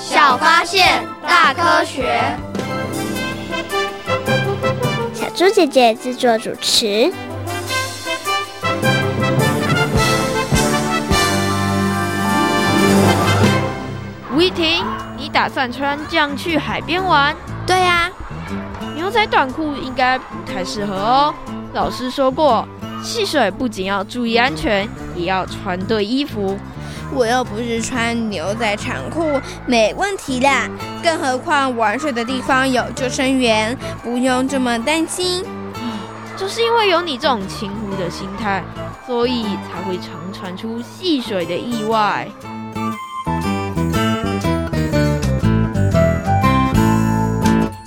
小发现，大科学。小猪姐姐制作主持。吴依婷，你打算穿这样去海边玩？对呀，牛仔短裤应该不太适合哦。老师说过，戏水不仅要注意安全，也要穿对衣服。我又不是穿牛仔长裤，没问题啦。更何况玩水的地方有救生员，不用这么担心。就是因为有你这种轻忽的心态，所以才会常传出戏水的意外。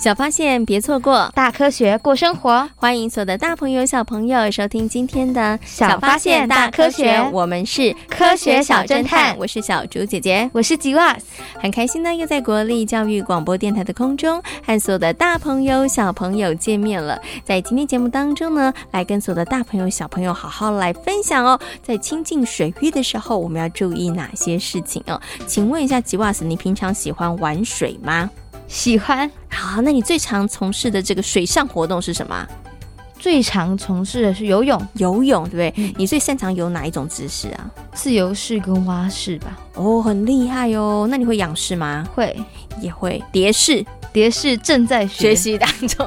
小发现，别错过；大科学，过生活。欢迎所有的大朋友、小朋友收听今天的《小发现大科学》，我们是科学小侦探。我是小竹姐姐，我是吉瓦斯。很开心呢，又在国立教育广播电台的空中和所有的大朋友、小朋友见面了。在今天节目当中呢，来跟所有的大朋友、小朋友好好来分享哦，在亲近水域的时候，我们要注意哪些事情哦？请问一下，吉瓦斯，你平常喜欢玩水吗？喜欢。好，那你最常从事的这个水上活动是什么？最常从事的是游泳。游泳，对不对？嗯、你最擅长游哪一种姿势啊？自由式跟蛙式吧。哦，很厉害哦。那你会仰式吗？会，也会蝶式。蝶式正在学习当中，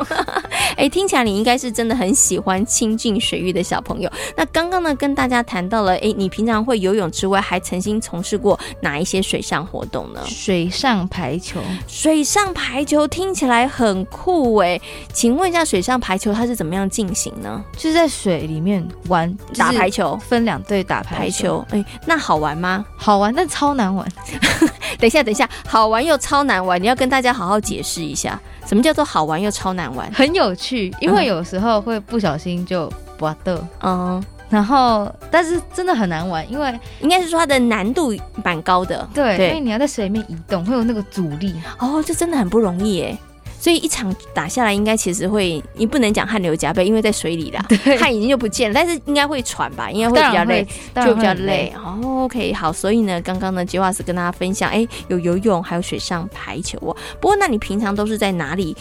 哎，听起来你应该是真的很喜欢亲近水域的小朋友。那刚刚呢，跟大家谈到了，哎，你平常会游泳之外，还曾经从事过哪一些水上活动呢？水上排球，水上排球听起来很酷哎，请问一下，水上排球它是怎么样进行呢？就是在水里面玩打排球，分两队打排球。哎，那好玩吗？好玩，但超难玩。等一下，等一下，好玩又超难玩，你要跟大家好好解释一下，什么叫做好玩又超难玩？很有趣，因为有时候会不小心就滑的，嗯，然后但是真的很难玩，因为应该是说它的难度蛮高的，对，对，因为你要在水里面移动，会有那个阻力，哦，这真的很不容易耶。所以一场打下来，应该其实会，你不能讲汗流浃背，因为在水里啦，汗已经就不见了。但是应该会喘吧，应该会比较累，就比较累。哦，OK，好。所以呢，刚刚呢，吉瓦斯跟大家分享，哎，有游泳，还有水上排球哦。不过，那你平常都是在哪里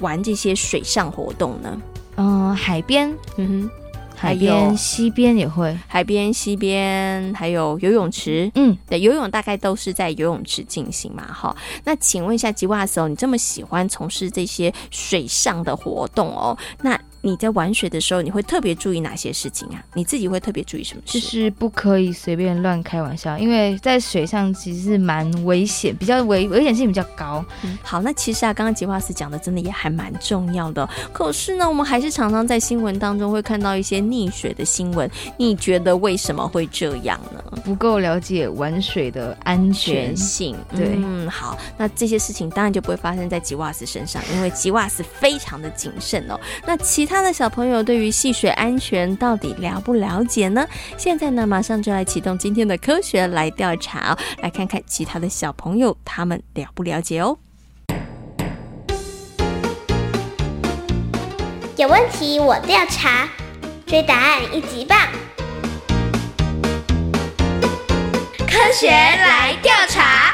玩这些水上活动呢？嗯，海边。嗯哼。海边、西边也会，海边、西边还有游泳池。嗯，对，游泳大概都是在游泳池进行嘛，哈。那请问一下吉瓦斯哦，你这么喜欢从事这些水上的活动哦，那？你在玩水的时候，你会特别注意哪些事情啊？你自己会特别注意什么事？就是不可以随便乱开玩笑，因为在水上其实是蛮危险，比较危危险性比较高。嗯，好，那其实啊，刚刚吉瓦斯讲的真的也还蛮重要的。可是呢，我们还是常常在新闻当中会看到一些溺水的新闻。你觉得为什么会这样呢？不够了解玩水的安全性。对，嗯，好，那这些事情当然就不会发生在吉瓦斯身上，因为吉瓦斯非常的谨慎哦。那其他。他的小朋友对于戏水安全到底了不了解呢？现在呢，马上就来启动今天的科学来调查哦，来看看其他的小朋友他们了不了解哦。有问题我调查，追答案一级棒！科学来调查。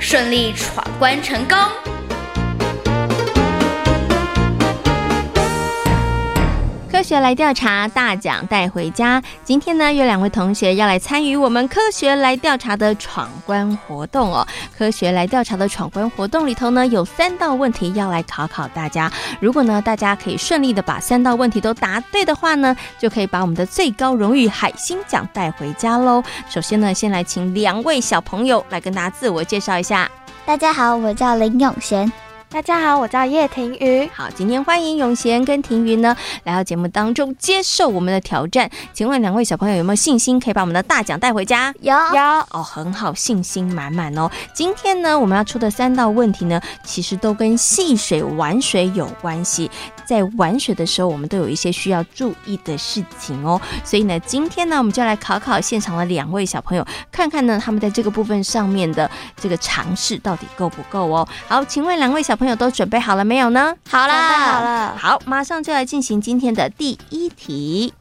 顺利闯关成功。学来调查，大奖带回家。今天呢，有两位同学要来参与我们科学来调查的闯关活动哦。科学来调查的闯关活动里头呢，有三道问题要来考考大家。如果呢，大家可以顺利的把三道问题都答对的话呢，就可以把我们的最高荣誉海星奖带回家喽。首先呢，先来请两位小朋友来跟大家自我介绍一下。大家好，我叫林永贤。大家好，我叫叶婷瑜。好，今天欢迎永贤跟婷瑜呢来到节目当中接受我们的挑战。请问两位小朋友有没有信心可以把我们的大奖带回家？有有哦，很好，信心满满哦。今天呢，我们要出的三道问题呢，其实都跟戏水玩水有关系。在玩水的时候，我们都有一些需要注意的事情哦。所以呢，今天呢，我们就来考考现场的两位小朋友，看看呢，他们在这个部分上面的这个尝试到底够不够哦。好，请问两位小朋友都准备好了没有呢？好了，好了，好，马上就来进行今天的第一题。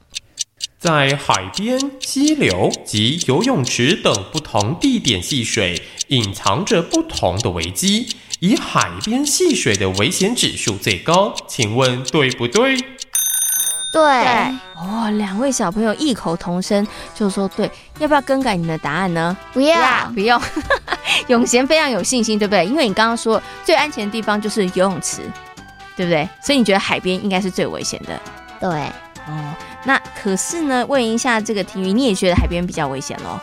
在海边、溪流及游泳池等不同地点戏水，隐藏着不同的危机。以海边戏水的危险指数最高，请问对不对？对。哦，两位小朋友异口同声就说对，要不要更改你的答案呢？不要，不用。永贤非常有信心，对不对？因为你刚刚说最安全的地方就是游泳池，对不对？所以你觉得海边应该是最危险的。对。哦，那可是呢，问一下这个庭瑜，你也觉得海边比较危险喽？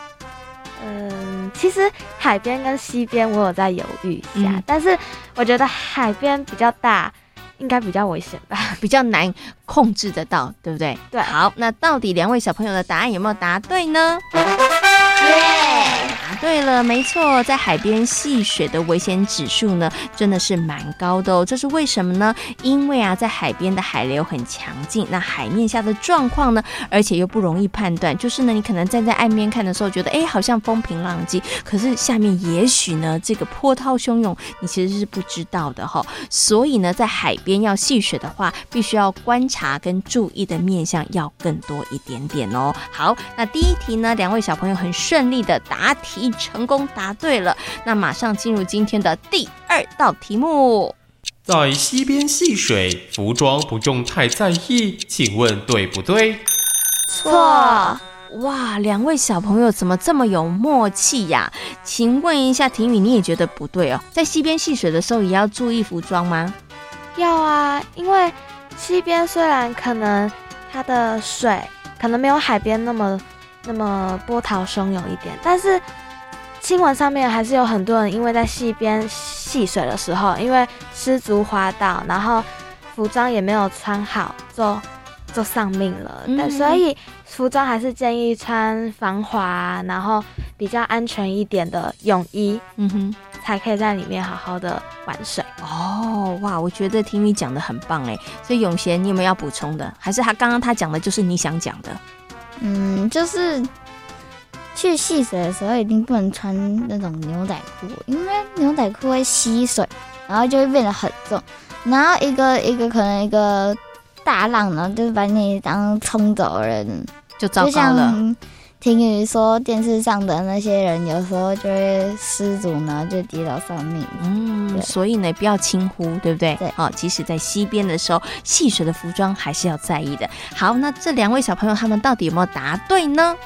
嗯，其实海边跟西边我有在犹豫一下，嗯，但是我觉得海边比较大，应该比较危险吧，比较难控制得到，对不对？对。好，那到底两位小朋友的答案有没有答对呢？对了，没错，在海边戏水的危险指数呢，真的是蛮高的哦。这是为什么呢？因为啊，在海边的海流很强劲，那海面下的状况呢，而且又不容易判断。就是呢，你可能站在岸边看的时候，觉得哎，好像风平浪静，可是下面也许呢，这个波涛汹涌，你其实是不知道的哈。所以呢，在海边要戏水的话，必须要观察跟注意的面向要更多一点点哦。好，那第一题呢，两位小朋友很顺利的答题成功，答对了。那马上进入今天的第二道题目。在溪边戏水，服装不用太在意，请问对不对？错。哇，两位小朋友怎么这么有默契呀？请问一下婷宇，你也觉得不对哦？在溪边戏水的时候，也要注意服装吗？要啊，因为溪边虽然可能它的水可能没有海边那么。那么波涛汹涌一点，但是新闻上面还是有很多人因为在溪边戏水的时候，因为失足滑倒，然后服装也没有穿好，就就丧命了。嗯、但所以服装还是建议穿防滑，然后比较安全一点的泳衣，嗯哼，才可以在里面好好的玩水。哦，哇，我觉得听你讲的很棒哎，所以永贤，你有没有要补充的？还是他刚刚他讲的就是你想讲的？嗯，就是去戏水的时候，一定不能穿那种牛仔裤，因为牛仔裤会吸水，然后就会变得很重。然后一个一个可能一个大浪呢，就是把你当冲走的人，就糟糕了。听雨说，电视上的那些人有时候就会失足呢，就跌到丧命。嗯，所以呢，不要轻忽，对不对？对。哦，即使在溪边的时候，戏水的服装还是要在意的。好，那这两位小朋友他们到底有没有答对呢？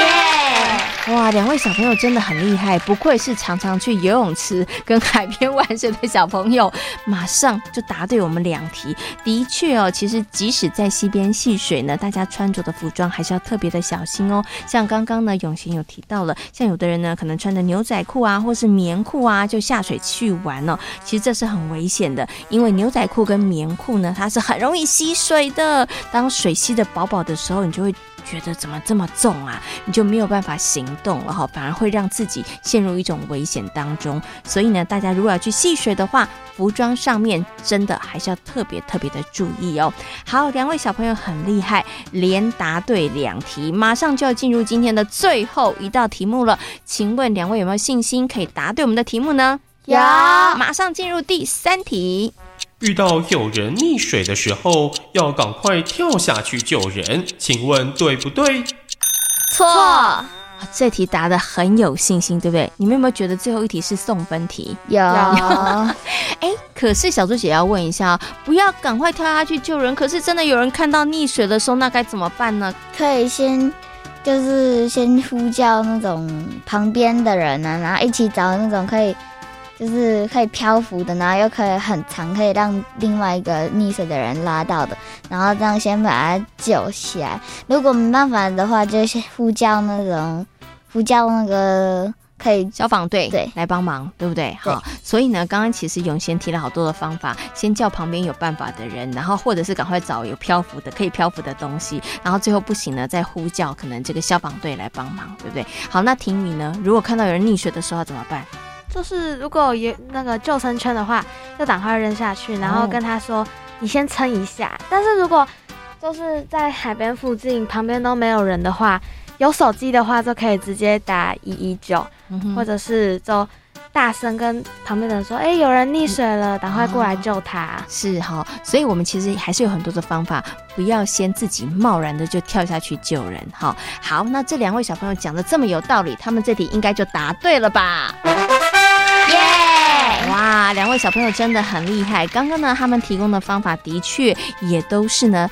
耶、哇，两位小朋友真的很厉害，不愧是常常去游泳池跟海边玩水的小朋友，马上就答对我们两题。的确哦，其实即使在溪边戏水呢，大家穿着的服装还是要特别的小心哦。像刚刚呢，永贤有提到了，像有的人呢，可能穿着牛仔裤啊，或是棉裤啊，就下水去玩哦。其实这是很危险的，因为牛仔裤跟棉裤呢，它是很容易吸水的。当水吸得饱饱的时候，你就会。觉得怎么这么重啊？你就没有办法行动了哈，反而会让自己陷入一种危险当中。所以呢，大家如果要去戏水的话，服装上面真的还是要特别特别的注意哦。好，两位小朋友很厉害，连答对两题，马上就要进入今天的最后一道题目了。请问两位有没有信心可以答对我们的题目呢？有，马上进入第三题。遇到有人溺水的时候，要赶快跳下去救人，请问对不对？错。这题答的很有信心，对不对？你们有没有觉得最后一题是送分题？有。哎、欸，可是小猪姐要问一下，不要赶快跳下去救人。可是真的有人看到溺水的时候，那该怎么办呢？可以先，就是先呼叫那种旁边的人啊，然后一起找那种可以。就是可以漂浮的，然后又可以很长，可以让另外一个溺水的人拉到的，然后这样先把他救起来。如果没办法的话，就先呼叫那种呼叫那个可以消防队对来帮忙，对不对？好，所以呢，刚刚其实永贤提了好多的方法，先叫旁边有办法的人，然后或者是赶快找有漂浮的可以漂浮的东西，然后最后不行呢，再呼叫可能这个消防队来帮忙，对不对？好，那婷雨呢？如果看到有人溺水的时候怎么办？就是如果有那个救生圈的话，就赶快扔下去，然后跟他说：“你先撑一下。”但是如果就是在海边附近，旁边都没有人的话，有手机的话就可以直接打一一九，或者是就大声跟旁边的人说：“哎、欸，有人溺水了，赶快过来救他。嗯”是哈，所以我们其实还是有很多的方法，不要先自己贸然的就跳下去救人。哈，好，那这两位小朋友讲的这么有道理，他们这题应该就答对了吧？哇，两位小朋友真的很厉害。刚刚呢，他们提供的方法的确也都是呢。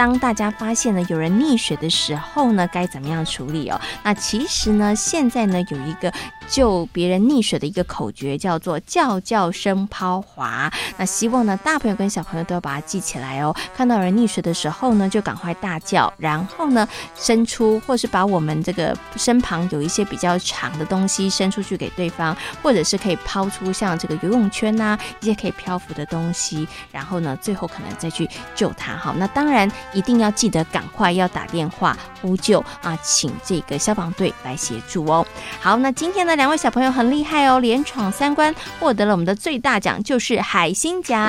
当大家发现呢有人溺水的时候呢，该怎么样处理哦？那其实呢，现在呢有一个救别人溺水的一个口诀，叫做“叫叫声抛滑”。那希望呢大朋友跟小朋友都要把它记起来哦。看到人溺水的时候呢，就赶快大叫，然后呢伸出，或是把我们这个身旁有一些比较长的东西伸出去给对方，或者是可以抛出像这个游泳圈呐、一些可以漂浮的东西，然后呢最后可能再去救他。好，那当然。一定要记得赶快要打电话呼救啊，请这个消防队来协助哦。好，那今天的两位小朋友很厉害哦，连闯三关，获得了我们的最大奖，就是海星奖。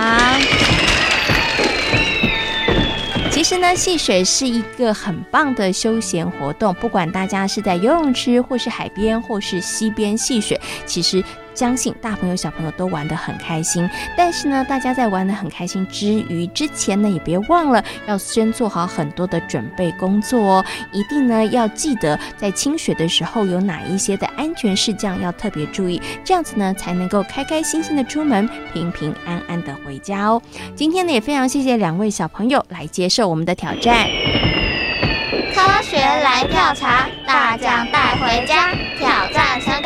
其实呢，戏水是一个很棒的休闲活动，不管大家是在游泳池，或是海边，或是溪边戏水，其实。相信大朋友小朋友都玩得很开心，但是呢，大家在玩得很开心之余，之前呢也别忘了要先做好很多的准备工作哦。一定呢要记得在清水的时候有哪一些的安全事项要特别注意，这样子呢才能够开开心心的出门，平平安安的回家哦。今天呢也非常谢谢两位小朋友来接受我们的挑战。科学来调查，大奖带回家，挑战成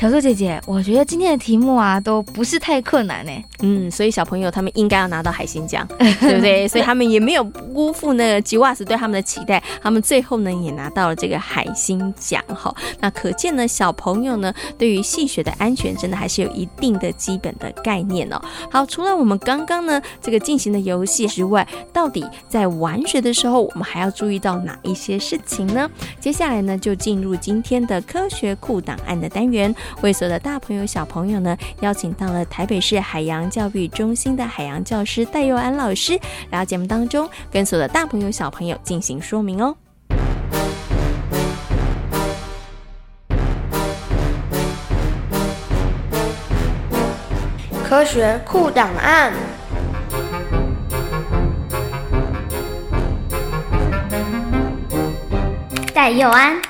小猪姐姐，我觉得今天的题目啊，都不是太困难呢。嗯，所以小朋友他们应该要拿到海星奖，对不对？所以他们也没有辜负那个吉瓦斯对他们的期待，他们最后呢也拿到了这个海星奖哈。那可见呢，小朋友呢对于戏水的安全真的还是有一定的基本的概念哦。好，除了我们刚刚呢这个进行的游戏之外，到底在玩水的时候，我们还要注意到哪一些事情呢？接下来呢就进入今天的科学库档案的单元。为所有的大朋友小朋友呢，邀请到了台北市海洋教育中心的海洋教师戴佑安老师来到节目当中，跟所有的大朋友小朋友进行说明哦。科学库档案，戴佑安。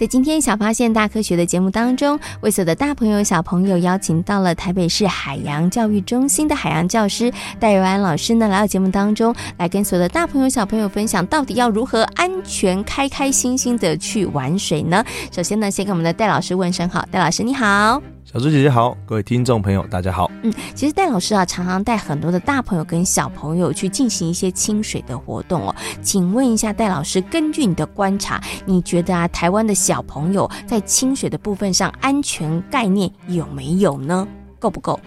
在今天小发现大科学的节目当中，为所有的大朋友小朋友邀请到了台北市海洋教育中心的海洋教师戴瑞安老师呢，来到节目当中，来跟所有的大朋友小朋友分享，到底要如何安全、开开心心的去玩水呢？首先呢，先跟我们的戴老师问声好，戴老师你好。小猪姐姐好，各位听众朋友大家好。嗯，其实戴老师啊，常常带很多的大朋友跟小朋友去进行一些清水的活动哦。请问一下，戴老师，根据你的观察，你觉得啊，台湾的小朋友在清水的部分上安全概念有没有呢？够不够？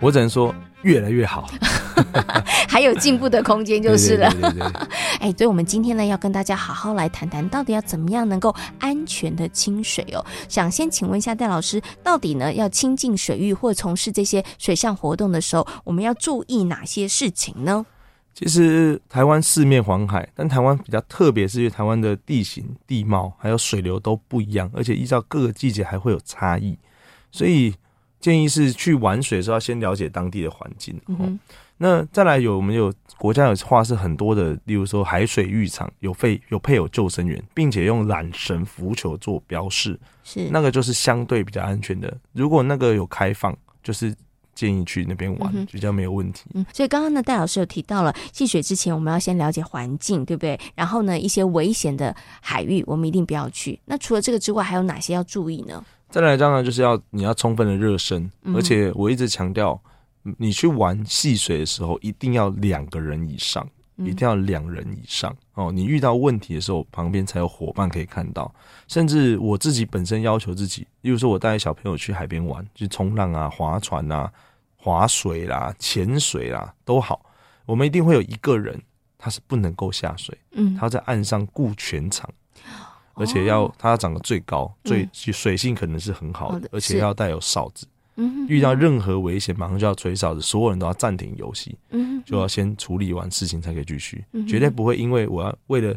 我只能说越来越好。还有进步的空间就是了。哎，所以我们今天呢，要跟大家好好来谈谈，到底要怎么样能够安全的清水哦。想先请问一下戴老师，到底呢要亲近水域或从事这些水上活动的时候，我们要注意哪些事情呢？其实台湾四面环海，但台湾比较特别，是因为台湾的地形、地貌还有水流都不一样，而且依照各个季节还会有差异，所以建议是去玩水的时候要先了解当地的环境。嗯哼，那再来有我们有国家有划设很多的，例如说海水浴场有配有配有救生员，并且用缆绳浮球做标示，是那个就是相对比较安全的。如果那个有开放，就是。建议去那边玩，嗯、比较没有问题。嗯，所以刚刚呢，戴老师有提到了戏水之前，我们要先了解环境，对不对？然后呢，一些危险的海域，我们一定不要去。那除了这个之外，还有哪些要注意呢？再来，当然就是要你要充分的热身，嗯、而且我一直强调，你去玩戏水的时候，一定要两个人以上，嗯、一定要两人以上哦。你遇到问题的时候，旁边才有伙伴可以看到。甚至我自己本身要求自己，例如说我带小朋友去海边玩，去冲浪啊、划船啊。划水啦、潜水啦都好，我们一定会有一个人，他是不能够下水，嗯，他在岸上顾全场，而且要、它、要长得最高，最水性可能是很好的，嗯、而且要带有哨子，嗯，遇到任何危险马上就要吹哨子，所有人都要暂停游戏，嗯，就要先处理完事情才可以继续，嗯、绝对不会因为我要为了。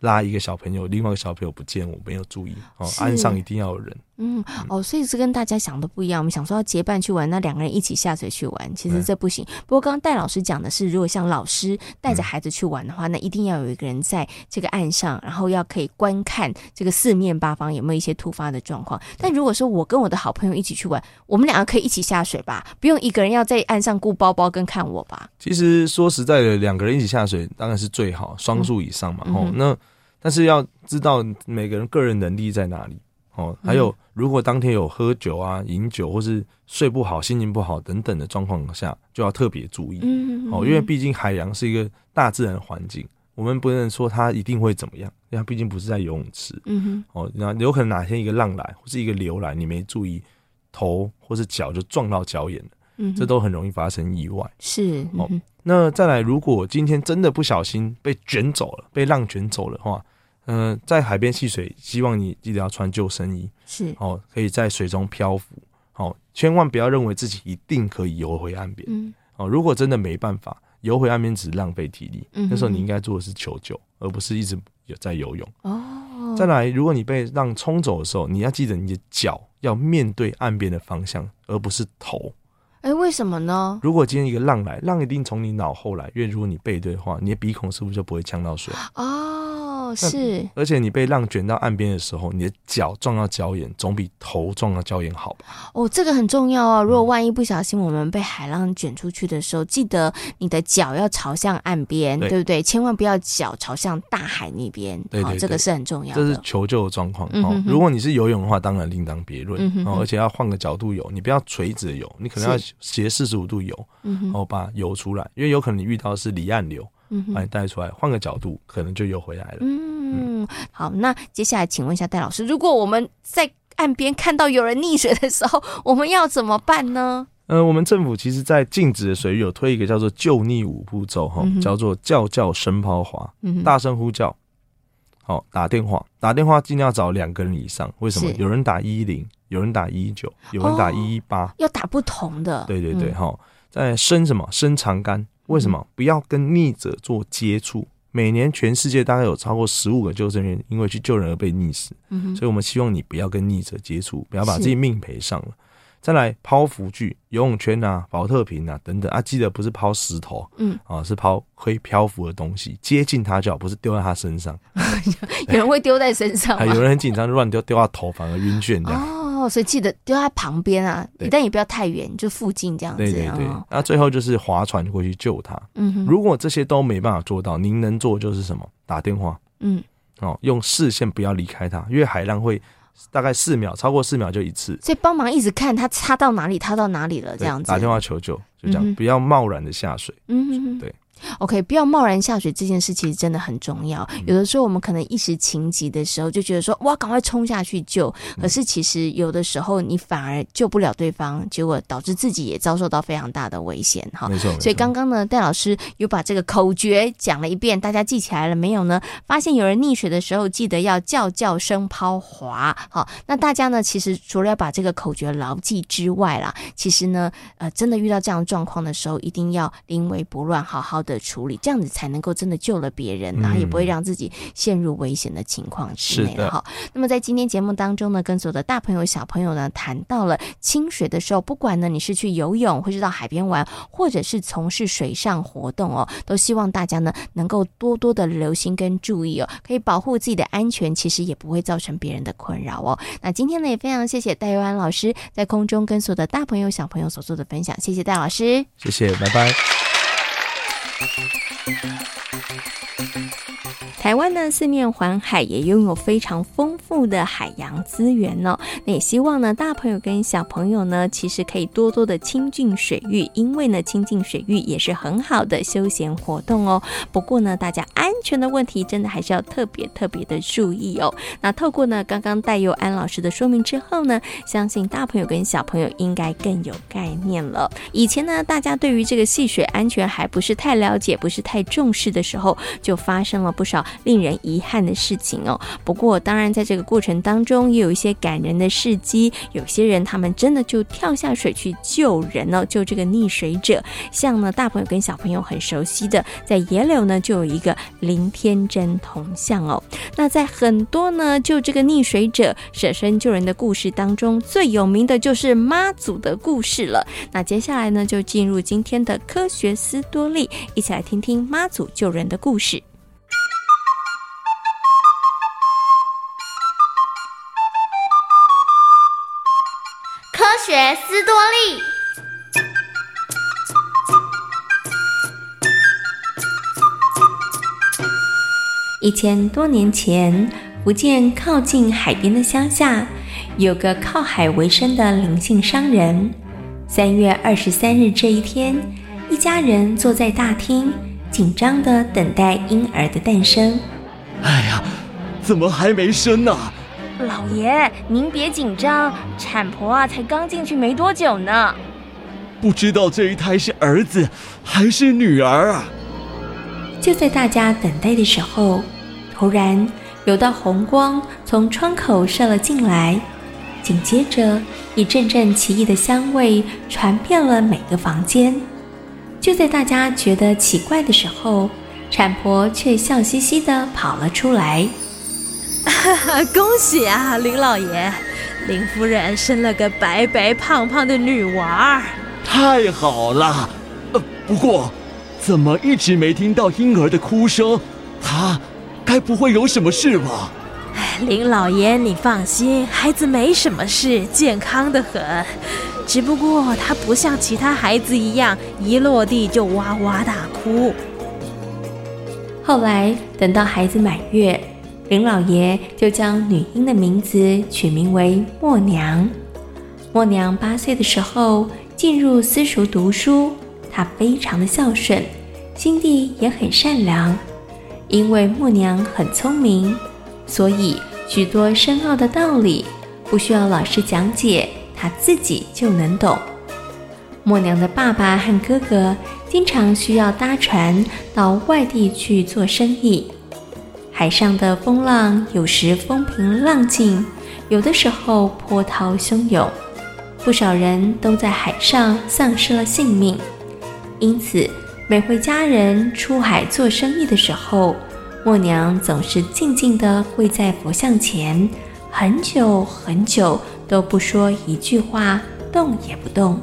拉一个小朋友，另外一个小朋友不见，我没有注意哦。岸上一定要有人。嗯，哦，所以是跟大家想的不一样。我们想说要结伴去玩，那两个人一起下水去玩，其实这不行。不过刚刚戴老师讲的是，如果像老师带着孩子去玩的话，那一定要有一个人在这个岸上，然后要可以观看这个四面八方有没有一些突发的状况。但如果说我跟我的好朋友一起去玩，我们两个可以一起下水吧，不用一个人要在岸上顾包包跟看我吧。其实说实在的，两个人一起下水当然是最好，双数以上嘛。哦，那。但是要知道每个人个人能力在哪里哦，还有如果当天有喝酒啊、饮酒或是睡不好、心情不好等等的状况下，就要特别注意。哦，因为毕竟海洋是一个大自然环境，我们不能说它一定会怎么样，因为它毕竟不是在游泳池，嗯哼，哦，那有可能哪天一个浪来或是一个流来，你没注意，头或是脚就撞到脚眼了，嗯，这都很容易发生意外，是哦。那再来，如果今天真的不小心被卷走了，被浪卷走了的话。嗯、呃，在海边戏水，希望你记得要穿救生衣，是哦，可以在水中漂浮，哦，千万不要认为自己一定可以游回岸边，嗯，哦，如果真的没办法游回岸边，只是浪费体力，嗯，那时候你应该做的是求救，而不是一直有在游泳。哦，再来，如果你被浪冲走的时候，你要记得你的脚要面对岸边的方向，而不是头。哎、欸，为什么呢？如果今天一个浪来，浪一定从你脑后来，因为如果你背对的话，你的鼻孔是不是就不会呛到水？哦。是，而且你被浪卷到岸边的时候，你的脚撞到礁岩，总比头撞到礁岩好吧？哦，这个很重要哦。如果万一不小心我们被海浪卷出去的时候，记得你的脚要朝向岸边，对，对不对？千万不要脚朝向大海那边。对，对，对，这个是很重要的。这是求救的状况。哦，如果你是游泳的话，当然另当别论。哦，而且要换个角度游，你不要垂直游，你可能要斜四十五度游，然后，哦，把游出来，因为有可能你遇到的是离岸流。把你带出来，换个角度，可能就又回来了。嗯，嗯好，那接下来请问一下戴老师，如果我们在岸边看到有人溺水的时候，我们要怎么办呢？呃，我们政府其实，在禁止的水域有推一个叫做救溺五步骤，哈、嗯，叫做叫叫声抛划，嗯、哼大声呼叫，好，打电话，打电话尽量要找两个人以上。为什么？有人打一一零，有人打一一九，有人打一一八，要打不同的。对对对，哈、嗯，在伸什么？伸长杆。为什么不要跟溺者做接触？每年全世界大概有超过十五个救生员因为去救人而被溺死，嗯、所以我们希望你不要跟溺者接触，不要把自己命赔上了。再来抛浮具、游泳圈啊、保特瓶啊等等啊，记得不是抛石头，嗯啊，是抛可以漂浮的东西，接近它就好，不是丢在它身上。有人会丢在身上 吗？有人很紧张，乱丢丢到头，反而晕眩这样。所以记得丢在旁边啊，但也不要太远，就附近这样子。对对对，那、哦、最后就是划船过去救他。嗯哼，如果这些都没办法做到，您能做就是什么？打电话。嗯，哦，用视线不要离开他，因为海浪会大概四秒，超过四秒就一次。所以帮忙一直看他擦到哪里，擦到哪里了，这样子。打电话求救，就这样，嗯、不要贸然的下水。嗯哼，对。OK，不要贸然下水，这件事其实真的很重要。有的时候我们可能一时情急的时候，就觉得说哇，赶快冲下去救。可是其实有的时候你反而救不了对方，结果导致自己也遭受到非常大的危险。哈，没错。所以刚刚呢，戴老师又把这个口诀讲了一遍，大家记起来了没有呢？发现有人溺水的时候，记得要叫叫声抛滑。好，那大家呢，其实除了要把这个口诀牢记之外啦，其实呢，呃，真的遇到这样状况的时候，一定要临危不乱，好好。的处理，这样子才能够真的救了别人，然后也不会让自己陷入危险的情况之内。哈，那么在今天节目当中呢，跟所有的大朋友小朋友呢谈到了清水的时候，不管呢你是去游泳，或是到海边玩，或者是从事水上活动哦，都希望大家呢能够多多的留心跟注意哦，可以保护自己的安全，其实也不会造成别人的困扰哦。那今天呢也非常谢谢戴佑安老师在空中跟所有的大朋友小朋友所做的分享，谢谢戴老师，谢谢，拜拜。Thank you. 台湾呢，四面环海，也拥有非常丰富的海洋资源哦。那也希望呢，大朋友跟小朋友呢，其实可以多多的亲近水域，因为呢，亲近水域也是很好的休闲活动哦。不过呢，大家安全的问题真的还是要特别特别的注意哦。那透过呢，刚刚戴佑安老师的说明之后呢，相信大朋友跟小朋友应该更有概念了。以前呢，大家对于这个戏水安全还不是太了解，不是太太重视的时候，就发生了不少。令人遗憾的事情哦。不过，当然，在这个过程当中，也有一些感人的事迹。有些人他们真的就跳下水去救人哦，救这个溺水者。像呢，大朋友跟小朋友很熟悉的，在野柳呢，就有一个林天真铜像哦。那在很多呢，救这个溺水者舍身救人的故事当中，最有名的就是妈祖的故事了。那接下来呢，就进入今天的科学思多利，一起来听听妈祖救人的故事。科学斯多利。一千多年前，福建靠近海边的乡下，有个靠海为生的林姓商人。三月二十三日这一天，一家人坐在大厅，紧张地等待婴儿的诞生。哎呀，怎么还没生呢？老爷，您别紧张，产婆啊才刚进去没多久呢。不知道这一胎是儿子还是女儿啊？就在大家等待的时候，突然有道红光从窗口射了进来，紧接着一阵阵奇异的香味传遍了每个房间。就在大家觉得奇怪的时候，产婆却笑嘻嘻地跑了出来。恭喜啊，林老爷！林夫人生了个白白胖胖的女娃儿，太好了。呃，不过怎么一直没听到婴儿的哭声？她该不会有什么事吧？林老爷，你放心，孩子没什么事，健康的很。只不过他不像其他孩子一样，一落地就哇哇大哭。后来等到孩子满月。林老爷就将女婴的名字取名为默娘。默娘八岁的时候进入私塾读书，她非常的孝顺，心地也很善良。因为默娘很聪明，所以许多深奥的道理不需要老师讲解，他自己就能懂。默娘的爸爸和哥哥经常需要搭船到外地去做生意。海上的风浪有时风平浪静，有的时候波涛汹涌，不少人都在海上丧失了性命。因此，每回家人出海做生意的时候，默娘总是静静地跪在佛像前，很久很久都不说一句话，动也不动。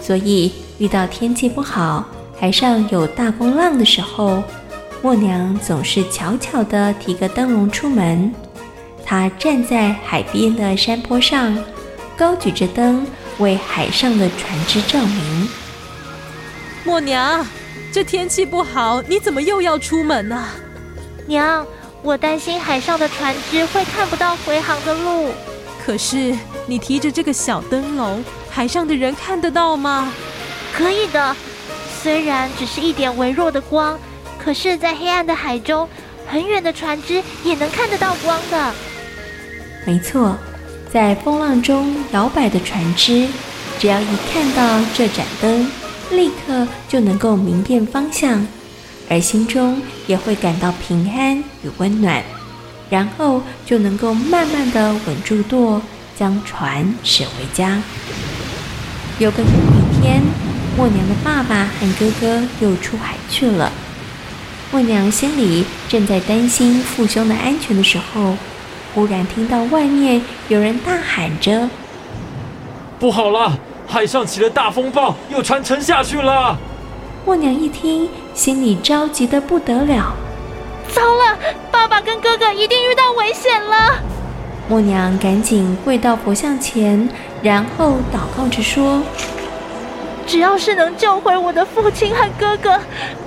所以，遇到天气不好，海上有大风浪的时候，默娘总是悄悄地提个灯笼出门，她站在海边的山坡上，高举着灯为海上的船只照明。默娘，这天气不好，你怎么又要出门呢？娘，我担心海上的船只会看不到回航的路。可是你提着这个小灯笼，海上的人看得到吗？可以的，虽然只是一点微弱的光。可是，在黑暗的海中，很远的船只也能看得到光的。没错，在风浪中摇摆的船只，只要一看到这盏灯，立刻就能够明辨方向，而心中也会感到平安与温暖，然后就能够慢慢的稳住舵，将船驶回家。有个有一天，默娘的爸爸和哥哥又出海去了。默娘心里正在担心父兄的安全的时候，忽然听到外面有人大喊着：“不好了，海上起了大风暴，有船沉下去了！”默娘一听，心里着急得不得了。糟了，爸爸跟哥哥一定遇到危险了！默娘赶紧跪到佛像前，然后祷告着说：“只要是能救回我的父亲和哥哥，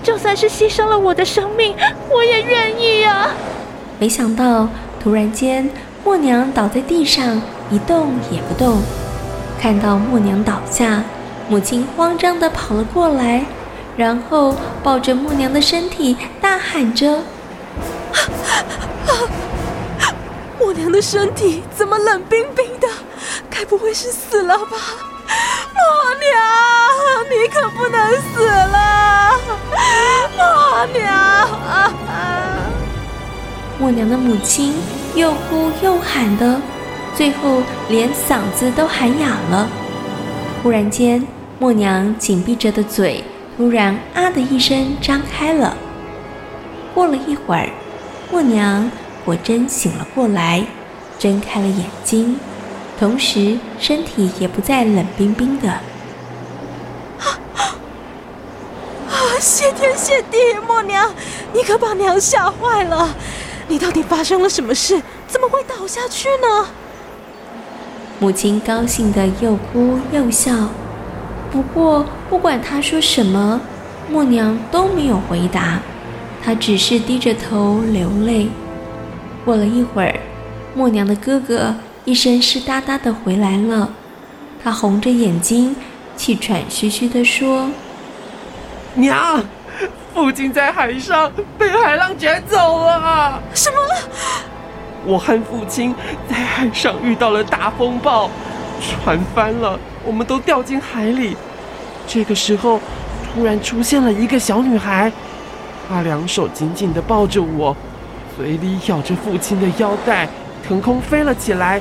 就算是牺牲了我的生命，我也愿意啊！”没想到，突然间，默娘倒在地上，一动也不动。看到默娘倒下，母亲慌张地跑了过来，然后抱着默娘的身体，大喊着。默娘的身体怎么冷冰冰的？该不会是死了吧？默娘，你可不能死了！默娘啊！默娘的母亲又哭又喊的，最后连嗓子都喊哑了。忽然间，默娘紧闭着的嘴突然啊的一声张开了。过了一会儿，默娘果真醒了过来，睁开了眼睛，同时身体也不再冷冰冰的。啊啊！谢天谢地，默娘，你可把娘吓坏了！你到底发生了什么事？怎么会倒下去呢？母亲高兴的又哭又笑，不过不管她说什么，默娘都没有回答。他只是低着头流泪。过了一会儿，默娘的哥哥一身湿哒哒的回来了。他红着眼睛，气喘吁吁地说：“娘，父亲在海上被海浪卷走了。”“什么？”“我和父亲在海上遇到了大风暴，船翻了，我们都掉进海里。这个时候，突然出现了一个小女孩。”他两手紧紧地抱着我，嘴里咬着父亲的腰带，腾空飞了起来。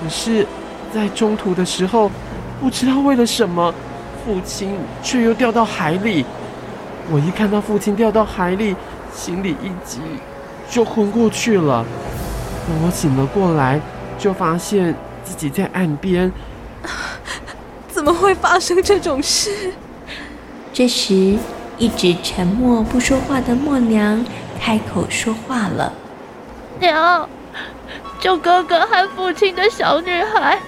可是，在中途的时候，不知道为了什么，父亲却又掉到海里。我一看到父亲掉到海里，心里一急，就昏过去了。等我醒了过来，就发现自己在岸边。怎么会发生这种事？这时。一直沉默不说话的默娘开口说话了：“娘，救哥哥和父亲的小女孩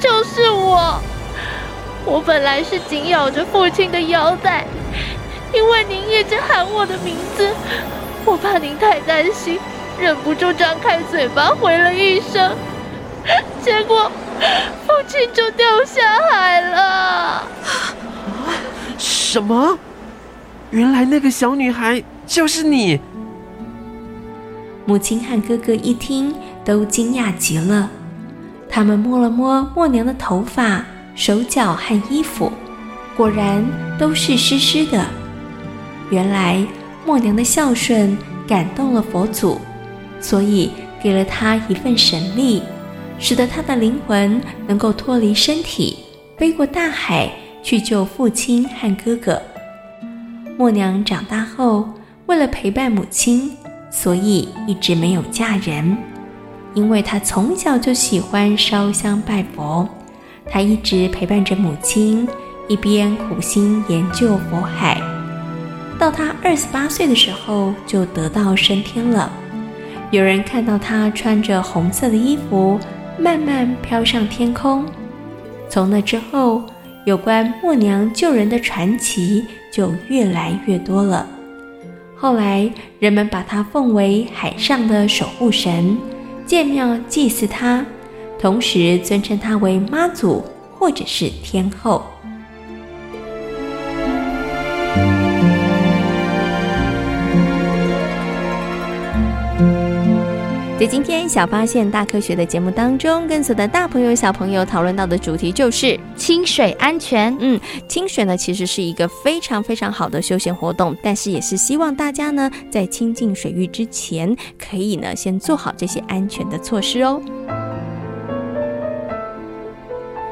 就是我。我本来是紧咬着父亲的腰带，因为您一直喊我的名字，我怕您太担心，忍不住张开嘴巴回了一声，结果父亲就掉下海了。”什么？原来那个小女孩就是你。母亲和哥哥一听，都惊讶极了。他们摸了摸默娘的头发、手脚和衣服，果然都是湿湿的。原来默娘的孝顺感动了佛祖，所以给了她一份神力，使得她的灵魂能够脱离身体，飞过大海去救父亲和哥哥。默娘长大后，为了陪伴母亲，所以一直没有嫁人。因为她从小就喜欢烧香拜佛，她一直陪伴着母亲，一边苦心研究佛海。到她二十八岁的时候，就得道升天了。有人看到她穿着红色的衣服，慢慢飘上天空。从那之后，有关默娘救人的传奇就越来越多了。后来，人们把她奉为海上的守护神，建庙祭祀她，同时尊称她为妈祖或者是天后。今天小发现大科学的节目当中，跟所有的大朋友小朋友讨论到的主题就是清水安全。嗯，清水呢其实是一个非常非常好的休闲活动，但是也是希望大家呢在亲近水域之前，可以呢先做好这些安全的措施哦。